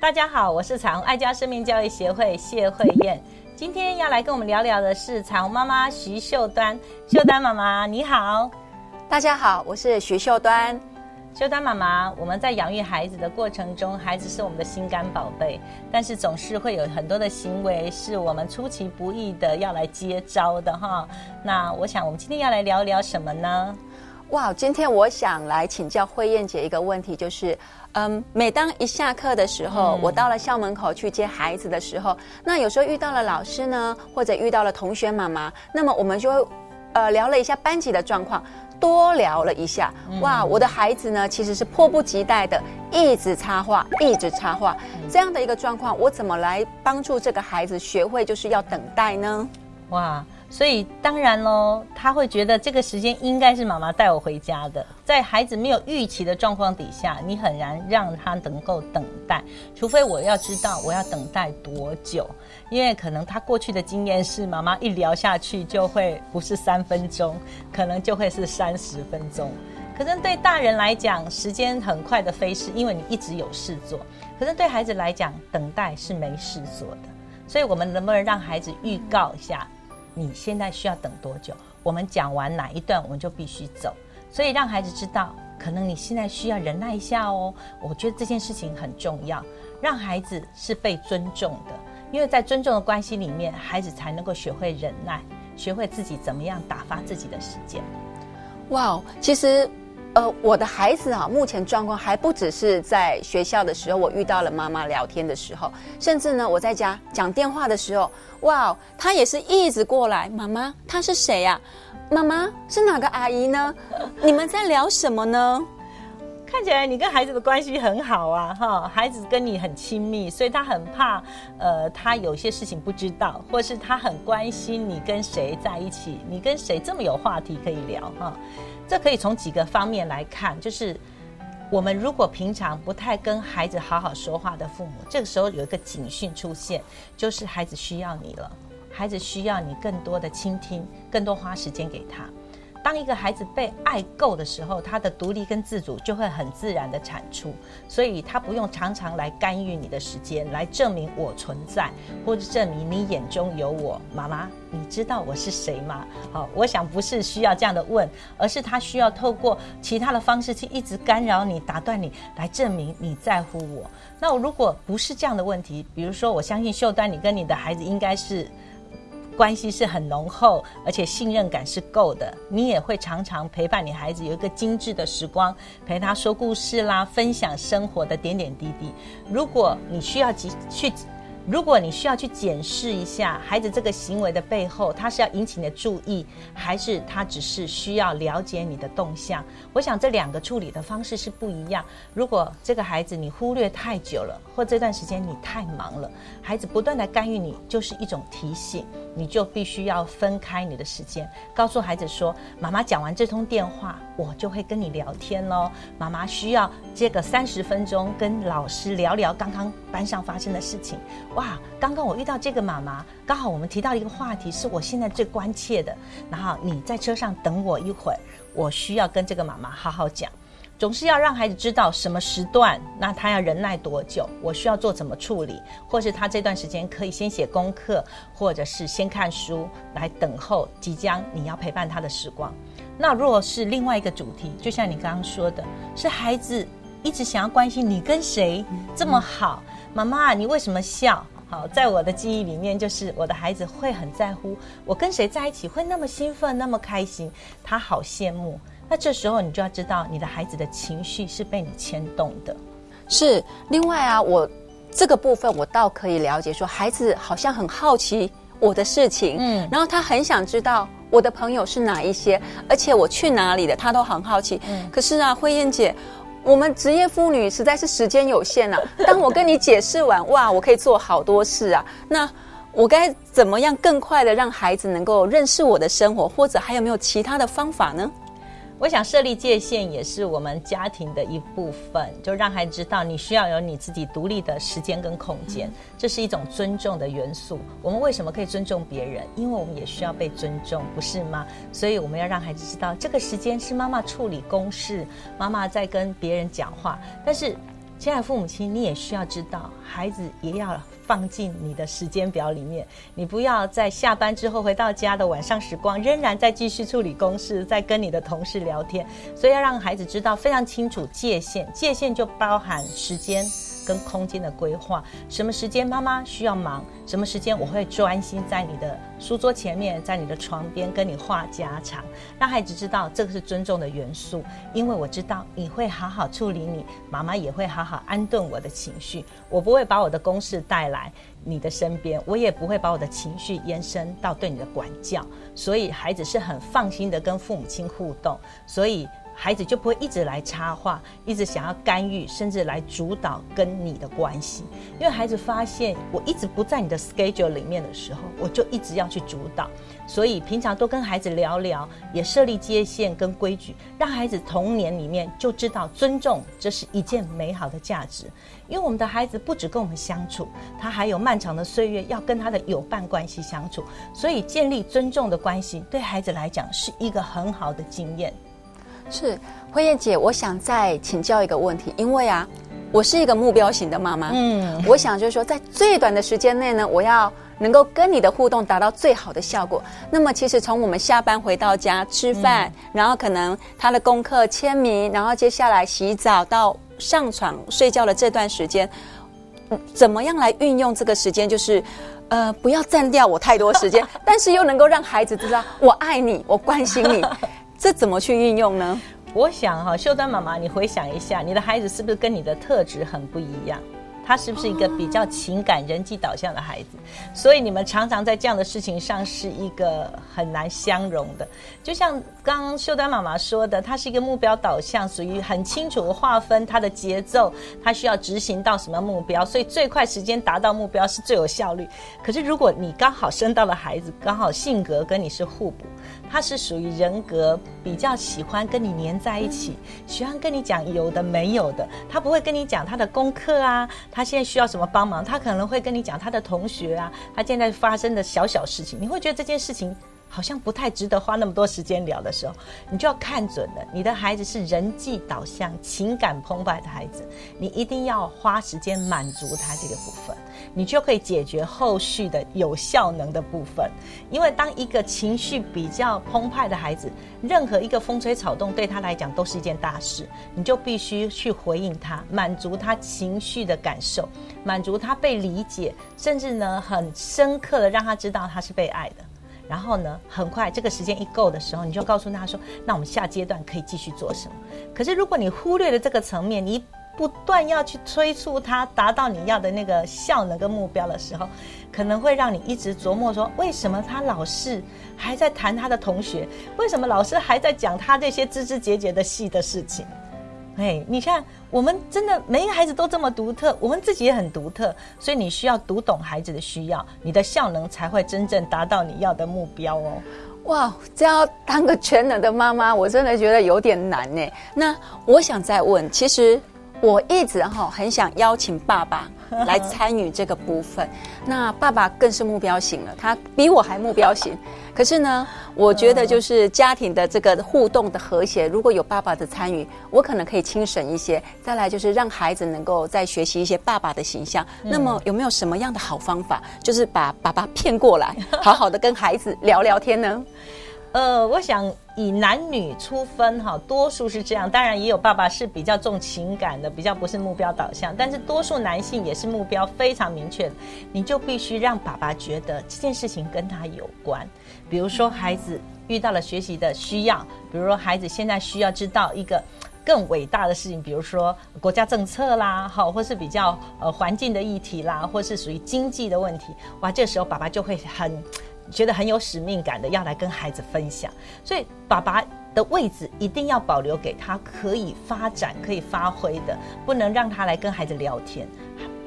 大家好，我是彩虹爱家生命教育协会谢慧燕，今天要来跟我们聊聊的是彩虹妈妈徐秀端，秀端妈妈你好，大家好，我是徐秀端。秀丹妈妈，我们在养育孩子的过程中，孩子是我们的心肝宝贝，但是总是会有很多的行为是我们出其不意的要来接招的哈。那我想我们今天要来聊聊什么呢？哇，今天我想来请教慧燕姐一个问题，就是，嗯，每当一下课的时候，我到了校门口去接孩子的时候，那有时候遇到了老师呢，或者遇到了同学妈妈，那么我们就会，呃，聊了一下班级的状况，多聊了一下，哇，我的孩子呢，其实是迫不及待的，一直插话，一直插话，这样的一个状况，我怎么来帮助这个孩子学会就是要等待呢？哇。所以当然喽，他会觉得这个时间应该是妈妈带我回家的。在孩子没有预期的状况底下，你很难让他能够等待，除非我要知道我要等待多久，因为可能他过去的经验是妈妈一聊下去就会不是三分钟，可能就会是三十分钟。可是对大人来讲，时间很快的飞逝，因为你一直有事做。可是对孩子来讲，等待是没事做的。所以我们能不能让孩子预告一下？你现在需要等多久？我们讲完哪一段，我们就必须走。所以让孩子知道，可能你现在需要忍耐一下哦。我觉得这件事情很重要，让孩子是被尊重的，因为在尊重的关系里面，孩子才能够学会忍耐，学会自己怎么样打发自己的时间。哇，其实。呃，我的孩子啊，目前状况还不只是在学校的时候，我遇到了妈妈聊天的时候，甚至呢，我在家讲电话的时候，哇，他也是一直过来，妈妈，他是谁呀？妈妈是哪个阿姨呢？你们在聊什么呢？看起来你跟孩子的关系很好啊，哈，孩子跟你很亲密，所以他很怕，呃，他有些事情不知道，或是他很关心你跟谁在一起，你跟谁这么有话题可以聊，哈。这可以从几个方面来看，就是我们如果平常不太跟孩子好好说话的父母，这个时候有一个警讯出现，就是孩子需要你了，孩子需要你更多的倾听，更多花时间给他。当一个孩子被爱够的时候，他的独立跟自主就会很自然的产出，所以他不用常常来干预你的时间，来证明我存在，或者证明你眼中有我。妈妈，你知道我是谁吗？好，我想不是需要这样的问，而是他需要透过其他的方式去一直干扰你、打断你，来证明你在乎我。那我如果不是这样的问题，比如说，我相信秀丹，你跟你的孩子应该是。关系是很浓厚，而且信任感是够的。你也会常常陪伴你孩子，有一个精致的时光，陪他说故事啦，分享生活的点点滴滴。如果你需要去去。如果你需要去检视一下孩子这个行为的背后，他是要引起你的注意，还是他只是需要了解你的动向？我想这两个处理的方式是不一样。如果这个孩子你忽略太久了，或这段时间你太忙了，孩子不断的干预你，就是一种提醒，你就必须要分开你的时间，告诉孩子说：“妈妈讲完这通电话，我就会跟你聊天喽。妈妈需要接个三十分钟跟老师聊聊刚刚班上发生的事情。”哇，刚刚我遇到这个妈妈，刚好我们提到一个话题，是我现在最关切的。然后你在车上等我一会儿，我需要跟这个妈妈好好讲。总是要让孩子知道什么时段，那他要忍耐多久，我需要做怎么处理，或是他这段时间可以先写功课，或者是先看书来等候即将你要陪伴他的时光。那若是另外一个主题，就像你刚刚说的，是孩子一直想要关心你跟谁这么好。妈妈，你为什么笑？好，在我的记忆里面，就是我的孩子会很在乎我跟谁在一起，会那么兴奋，那么开心，他好羡慕。那这时候你就要知道，你的孩子的情绪是被你牵动的。是，另外啊，我这个部分我倒可以了解，说孩子好像很好奇我的事情，嗯，然后他很想知道我的朋友是哪一些，而且我去哪里的，他都很好奇。嗯，可是啊，慧燕姐。我们职业妇女实在是时间有限呐。当我跟你解释完，哇，我可以做好多事啊。那我该怎么样更快的让孩子能够认识我的生活，或者还有没有其他的方法呢？我想设立界限也是我们家庭的一部分，就让孩子知道你需要有你自己独立的时间跟空间，这是一种尊重的元素。我们为什么可以尊重别人？因为我们也需要被尊重，不是吗？所以我们要让孩子知道，这个时间是妈妈处理公事，妈妈在跟别人讲话。但是，亲爱的父母亲，你也需要知道，孩子也要。放进你的时间表里面，你不要在下班之后回到家的晚上时光，仍然在继续处理公事，在跟你的同事聊天。所以要让孩子知道非常清楚界限，界限就包含时间。跟空间的规划，什么时间妈妈需要忙，什么时间我会专心在你的书桌前面，在你的床边跟你话家常，让孩子知道这个是尊重的元素，因为我知道你会好好处理你，妈妈也会好好安顿我的情绪，我不会把我的公事带来你的身边，我也不会把我的情绪延伸到对你的管教，所以孩子是很放心的跟父母亲互动，所以。孩子就不会一直来插话，一直想要干预，甚至来主导跟你的关系。因为孩子发现我一直不在你的 schedule 里面的时候，我就一直要去主导。所以平常多跟孩子聊聊，也设立界限跟规矩，让孩子童年里面就知道尊重，这是一件美好的价值。因为我们的孩子不止跟我们相处，他还有漫长的岁月要跟他的友伴关系相处，所以建立尊重的关系，对孩子来讲是一个很好的经验。是慧燕姐，我想再请教一个问题，因为啊，我是一个目标型的妈妈，嗯，我想就是说，在最短的时间内呢，我要能够跟你的互动达到最好的效果。那么，其实从我们下班回到家吃饭，然后可能他的功课签名，然后接下来洗澡到上床睡觉的这段时间，怎么样来运用这个时间？就是呃，不要占掉我太多时间，但是又能够让孩子知道我爱你，我关心你。这怎么去运用呢？我想哈，秀丹妈妈，你回想一下，你的孩子是不是跟你的特质很不一样？他是不是一个比较情感、人际导向的孩子？所以你们常常在这样的事情上是一个很难相容的。就像刚秀丹妈妈说的，他是一个目标导向，属于很清楚划分他的节奏，他需要执行到什么目标，所以最快时间达到目标是最有效率。可是如果你刚好生到了孩子，刚好性格跟你是互补。他是属于人格比较喜欢跟你黏在一起，喜欢跟你讲有的没有的。他不会跟你讲他的功课啊，他现在需要什么帮忙，他可能会跟你讲他的同学啊，他现在发生的小小事情。你会觉得这件事情。好像不太值得花那么多时间聊的时候，你就要看准了，你的孩子是人际导向、情感澎湃的孩子，你一定要花时间满足他这个部分，你就可以解决后续的有效能的部分。因为当一个情绪比较澎湃的孩子，任何一个风吹草动对他来讲都是一件大事，你就必须去回应他，满足他情绪的感受，满足他被理解，甚至呢很深刻的让他知道他是被爱的。然后呢，很快这个时间一够的时候，你就告诉他说：“那我们下阶段可以继续做什么？”可是如果你忽略了这个层面，你不断要去催促他达到你要的那个效能跟目标的时候，可能会让你一直琢磨说：为什么他老是还在谈他的同学？为什么老师还在讲他这些枝枝节节的细的事情？哎，你看，我们真的每一个孩子都这么独特，我们自己也很独特，所以你需要读懂孩子的需要，你的效能才会真正达到你要的目标哦。哇，这要当个全能的妈妈，我真的觉得有点难呢。那我想再问，其实我一直哈很想邀请爸爸。来参与这个部分，那爸爸更是目标型了，他比我还目标型。可是呢，我觉得就是家庭的这个互动的和谐，如果有爸爸的参与，我可能可以轻省一些。再来就是让孩子能够再学习一些爸爸的形象。那么有没有什么样的好方法，就是把爸爸骗过来，好好的跟孩子聊聊天呢？呃，我想以男女出分哈，多数是这样，当然也有爸爸是比较重情感的，比较不是目标导向，但是多数男性也是目标非常明确，你就必须让爸爸觉得这件事情跟他有关。比如说孩子遇到了学习的需要，比如说孩子现在需要知道一个更伟大的事情，比如说国家政策啦，好，或是比较呃环境的议题啦，或是属于经济的问题，哇，这时候爸爸就会很。觉得很有使命感的，要来跟孩子分享，所以爸爸的位置一定要保留给他可以发展、可以发挥的，不能让他来跟孩子聊天。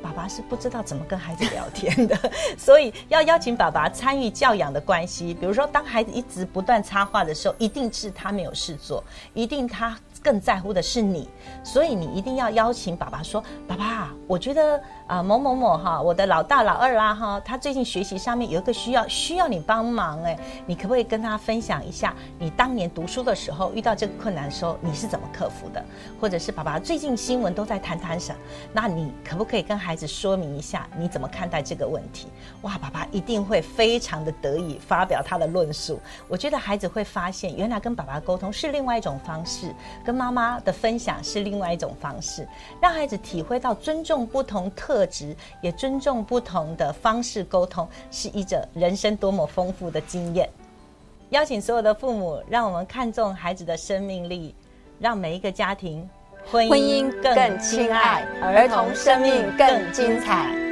爸爸是不知道怎么跟孩子聊天的，所以要邀请爸爸参与教养的关系。比如说，当孩子一直不断插话的时候，一定是他没有事做，一定他。更在乎的是你，所以你一定要邀请爸爸说：“爸爸，我觉得啊某某某哈，我的老大老二啦哈，他最近学习上面有一个需要，需要你帮忙哎，你可不可以跟他分享一下，你当年读书的时候遇到这个困难的时候，你是怎么克服的？或者是爸爸最近新闻都在谈谈什，那你可不可以跟孩子说明一下你怎么看待这个问题？哇，爸爸一定会非常的得意发表他的论述。我觉得孩子会发现，原来跟爸爸沟通是另外一种方式。”跟妈妈的分享是另外一种方式，让孩子体会到尊重不同特质，也尊重不同的方式沟通，是一者人生多么丰富的经验。邀请所有的父母，让我们看重孩子的生命力，让每一个家庭婚姻更亲爱，儿童生命更精彩。